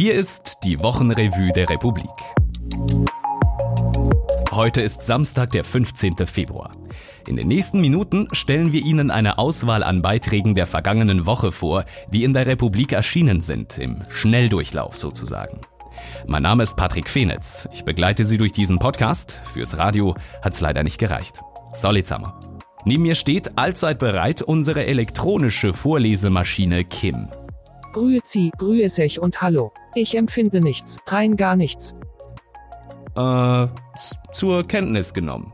Hier ist die Wochenrevue der Republik. Heute ist Samstag, der 15. Februar. In den nächsten Minuten stellen wir Ihnen eine Auswahl an Beiträgen der vergangenen Woche vor, die in der Republik erschienen sind, im Schnelldurchlauf sozusagen. Mein Name ist Patrick Fenitz. Ich begleite Sie durch diesen Podcast. Fürs Radio hat's leider nicht gereicht. Solidsammer. Neben mir steht allzeit bereit unsere elektronische Vorlesemaschine Kim. Grüezi, grüßech und hallo. Ich empfinde nichts, rein gar nichts. Äh, zur Kenntnis genommen.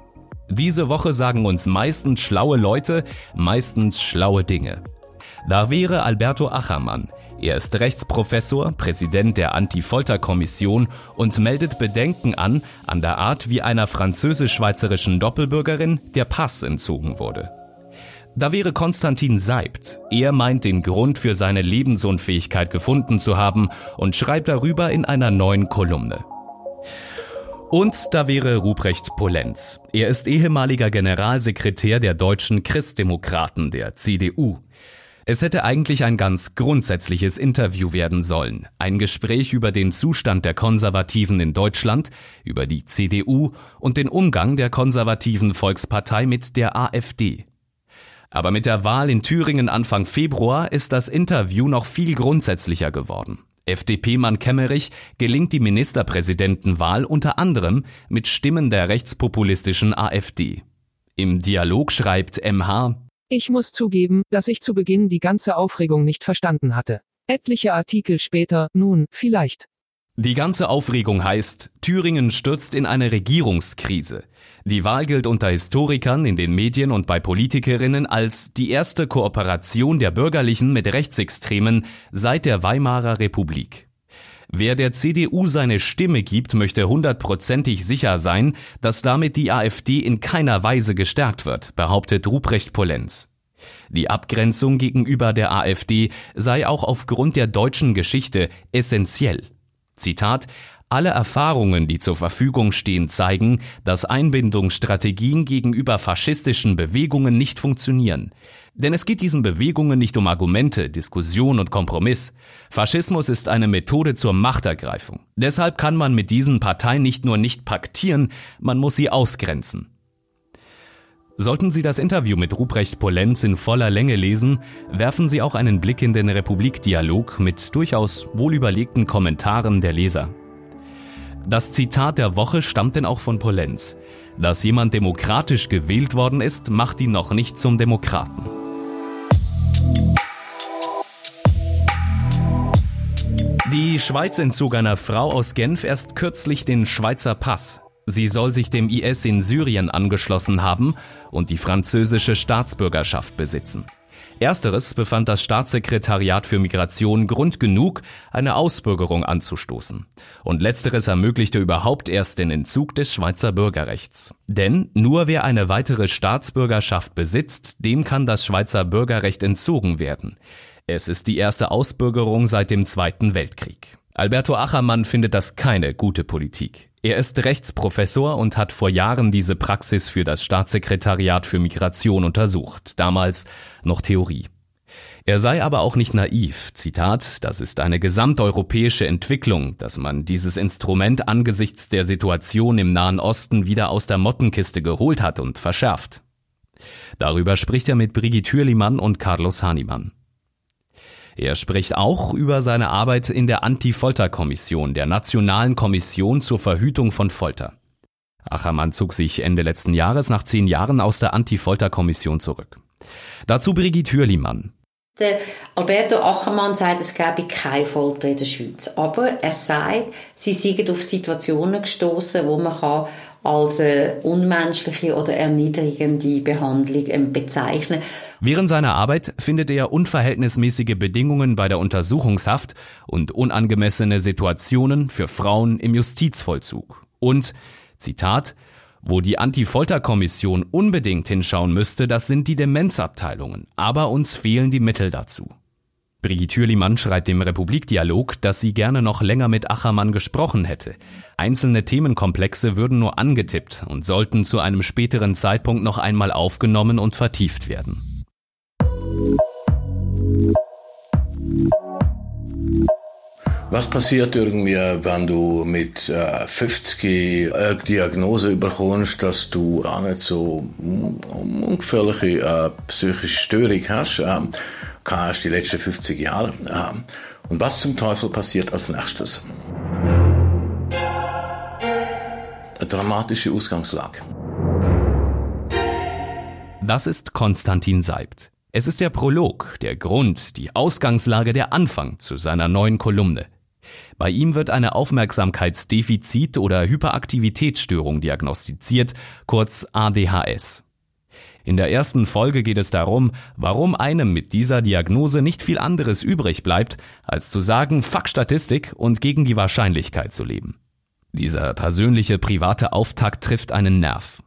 Diese Woche sagen uns meistens schlaue Leute, meistens schlaue Dinge. Da wäre Alberto Achermann. Er ist Rechtsprofessor, Präsident der Anti-Folter-Kommission und meldet Bedenken an an der Art, wie einer französisch-schweizerischen Doppelbürgerin der Pass entzogen wurde. Da wäre Konstantin Seibt. Er meint den Grund für seine Lebensunfähigkeit gefunden zu haben und schreibt darüber in einer neuen Kolumne. Und da wäre Ruprecht Polenz. Er ist ehemaliger Generalsekretär der deutschen Christdemokraten, der CDU. Es hätte eigentlich ein ganz grundsätzliches Interview werden sollen. Ein Gespräch über den Zustand der Konservativen in Deutschland, über die CDU und den Umgang der konservativen Volkspartei mit der AfD. Aber mit der Wahl in Thüringen Anfang Februar ist das Interview noch viel grundsätzlicher geworden. FDP-Mann Kemmerich gelingt die Ministerpräsidentenwahl unter anderem mit Stimmen der rechtspopulistischen AfD. Im Dialog schreibt MH Ich muss zugeben, dass ich zu Beginn die ganze Aufregung nicht verstanden hatte. Etliche Artikel später, nun, vielleicht. Die ganze Aufregung heißt, Thüringen stürzt in eine Regierungskrise. Die Wahl gilt unter Historikern, in den Medien und bei Politikerinnen als die erste Kooperation der Bürgerlichen mit Rechtsextremen seit der Weimarer Republik. Wer der CDU seine Stimme gibt, möchte hundertprozentig sicher sein, dass damit die AfD in keiner Weise gestärkt wird, behauptet Ruprecht Polenz. Die Abgrenzung gegenüber der AfD sei auch aufgrund der deutschen Geschichte essentiell. Zitat alle Erfahrungen, die zur Verfügung stehen, zeigen, dass Einbindungsstrategien gegenüber faschistischen Bewegungen nicht funktionieren. Denn es geht diesen Bewegungen nicht um Argumente, Diskussion und Kompromiss. Faschismus ist eine Methode zur Machtergreifung. Deshalb kann man mit diesen Parteien nicht nur nicht paktieren, man muss sie ausgrenzen. Sollten Sie das Interview mit Ruprecht Polenz in voller Länge lesen, werfen Sie auch einen Blick in den Republik-Dialog mit durchaus wohlüberlegten Kommentaren der Leser. Das Zitat der Woche stammt denn auch von Polenz. Dass jemand demokratisch gewählt worden ist, macht ihn noch nicht zum Demokraten. Die Schweiz entzog einer Frau aus Genf erst kürzlich den Schweizer Pass. Sie soll sich dem IS in Syrien angeschlossen haben und die französische Staatsbürgerschaft besitzen. Ersteres befand das Staatssekretariat für Migration Grund genug, eine Ausbürgerung anzustoßen. Und letzteres ermöglichte überhaupt erst den Entzug des Schweizer Bürgerrechts. Denn nur wer eine weitere Staatsbürgerschaft besitzt, dem kann das Schweizer Bürgerrecht entzogen werden. Es ist die erste Ausbürgerung seit dem Zweiten Weltkrieg. Alberto Achermann findet das keine gute Politik. Er ist Rechtsprofessor und hat vor Jahren diese Praxis für das Staatssekretariat für Migration untersucht, damals noch Theorie. Er sei aber auch nicht naiv. Zitat, das ist eine gesamteuropäische Entwicklung, dass man dieses Instrument angesichts der Situation im Nahen Osten wieder aus der Mottenkiste geholt hat und verschärft. Darüber spricht er mit Brigitte Hürlimann und Carlos Hahnemann. Er spricht auch über seine Arbeit in der Anti-Folter-Kommission, der Nationalen Kommission zur Verhütung von Folter. Achermann zog sich Ende letzten Jahres nach zehn Jahren aus der Anti-Folter-Kommission zurück. Dazu Brigitte Hürlimann. Der Alberto Achermann sagt, es gäbe keine Folter in der Schweiz. Aber er sagt, sie seien auf Situationen gestoßen, wo man kann als unmenschliche oder erniedrigende Behandlung bezeichnen kann. Während seiner Arbeit findet er unverhältnismäßige Bedingungen bei der Untersuchungshaft und unangemessene Situationen für Frauen im Justizvollzug. Und, Zitat, wo die Anti-Folter-Kommission unbedingt hinschauen müsste, das sind die Demenzabteilungen, aber uns fehlen die Mittel dazu. Brigitte Hürlimann schreibt im Republikdialog, dass sie gerne noch länger mit Achermann gesprochen hätte. Einzelne Themenkomplexe würden nur angetippt und sollten zu einem späteren Zeitpunkt noch einmal aufgenommen und vertieft werden. Was passiert irgendwie, wenn du mit äh, 50 eine Diagnose bekommst, dass du gar nicht so ungefährliche äh, psychische Störung hast? Ähm, die letzten 50 Jahre. Ähm, und was zum Teufel passiert als nächstes? Eine dramatische Ausgangslage. Das ist Konstantin Seibt. Es ist der Prolog, der Grund, die Ausgangslage, der Anfang zu seiner neuen Kolumne. Bei ihm wird eine Aufmerksamkeitsdefizit- oder Hyperaktivitätsstörung diagnostiziert, kurz ADHS. In der ersten Folge geht es darum, warum einem mit dieser Diagnose nicht viel anderes übrig bleibt, als zu sagen, fuck Statistik und gegen die Wahrscheinlichkeit zu leben. Dieser persönliche private Auftakt trifft einen Nerv.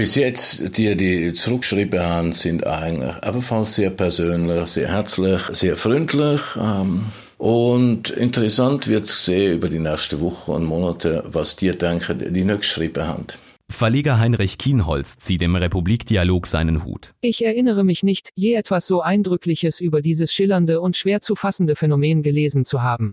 Bis jetzt, die, die zurückgeschrieben haben, sind eigentlich ebenfalls sehr persönlich, sehr herzlich, sehr freundlich. Ähm, und interessant wird es sehen über die nächsten Wochen und Monate, was die denken, die nicht geschrieben haben. Verleger Heinrich Kienholz zieht im Republikdialog seinen Hut. Ich erinnere mich nicht, je etwas so Eindrückliches über dieses schillernde und schwer zu fassende Phänomen gelesen zu haben.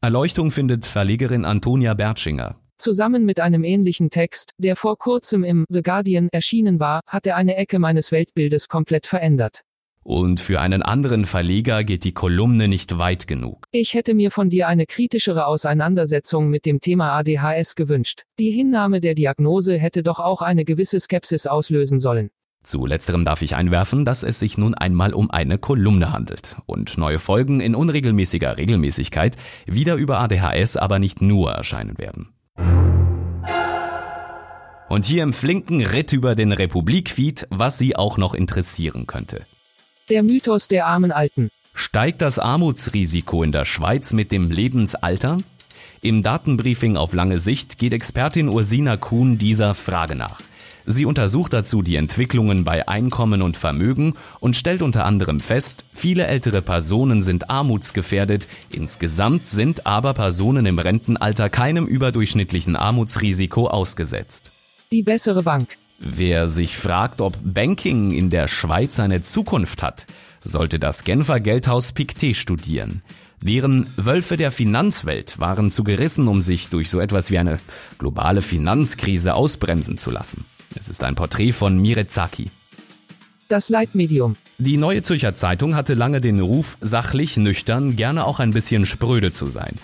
Erleuchtung findet Verlegerin Antonia Bertschinger. Zusammen mit einem ähnlichen Text, der vor kurzem im The Guardian erschienen war, hat er eine Ecke meines Weltbildes komplett verändert. Und für einen anderen Verleger geht die Kolumne nicht weit genug. Ich hätte mir von dir eine kritischere Auseinandersetzung mit dem Thema ADHS gewünscht. Die Hinnahme der Diagnose hätte doch auch eine gewisse Skepsis auslösen sollen. Zu letzterem darf ich einwerfen, dass es sich nun einmal um eine Kolumne handelt und neue Folgen in unregelmäßiger Regelmäßigkeit wieder über ADHS aber nicht nur erscheinen werden. Und hier im flinken Ritt über den Republik-Feed, was Sie auch noch interessieren könnte. Der Mythos der armen Alten. Steigt das Armutsrisiko in der Schweiz mit dem Lebensalter? Im Datenbriefing auf lange Sicht geht Expertin Ursina Kuhn dieser Frage nach. Sie untersucht dazu die Entwicklungen bei Einkommen und Vermögen und stellt unter anderem fest, viele ältere Personen sind armutsgefährdet, insgesamt sind aber Personen im Rentenalter keinem überdurchschnittlichen Armutsrisiko ausgesetzt. Die bessere Bank. Wer sich fragt, ob Banking in der Schweiz eine Zukunft hat, sollte das Genfer Geldhaus Pictet studieren. Deren Wölfe der Finanzwelt waren zu gerissen, um sich durch so etwas wie eine globale Finanzkrise ausbremsen zu lassen. Es ist ein Porträt von Mirezaki. Das Leitmedium. Die Neue Zürcher Zeitung hatte lange den Ruf, sachlich, nüchtern, gerne auch ein bisschen spröde zu sein.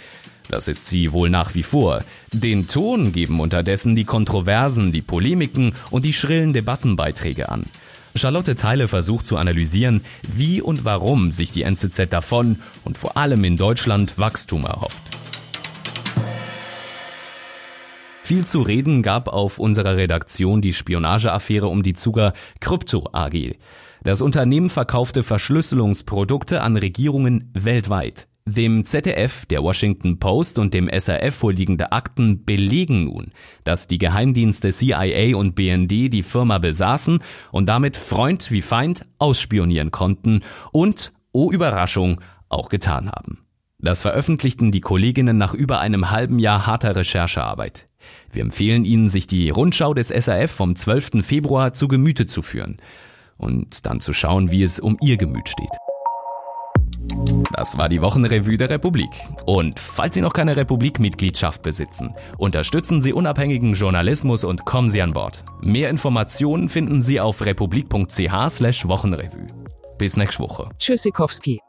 Das ist sie wohl nach wie vor. Den Ton geben unterdessen die Kontroversen, die Polemiken und die schrillen Debattenbeiträge an. Charlotte Theile versucht zu analysieren, wie und warum sich die NZZ davon und vor allem in Deutschland Wachstum erhofft. Viel zu reden gab auf unserer Redaktion die Spionageaffäre um die Zuger Krypto AG. Das Unternehmen verkaufte Verschlüsselungsprodukte an Regierungen weltweit. Dem ZDF, der Washington Post und dem SRF vorliegende Akten belegen nun, dass die Geheimdienste CIA und BND die Firma besaßen und damit Freund wie Feind ausspionieren konnten und, oh Überraschung, auch getan haben. Das veröffentlichten die Kolleginnen nach über einem halben Jahr harter Recherchearbeit. Wir empfehlen Ihnen, sich die Rundschau des SAF vom 12. Februar zu Gemüte zu führen und dann zu schauen, wie es um Ihr Gemüt steht. Das war die Wochenrevue der Republik. Und falls Sie noch keine Republik-Mitgliedschaft besitzen, unterstützen Sie unabhängigen Journalismus und kommen Sie an Bord. Mehr Informationen finden Sie auf republik.ch/wochenrevue. Bis nächste Woche. Tschüssikowski.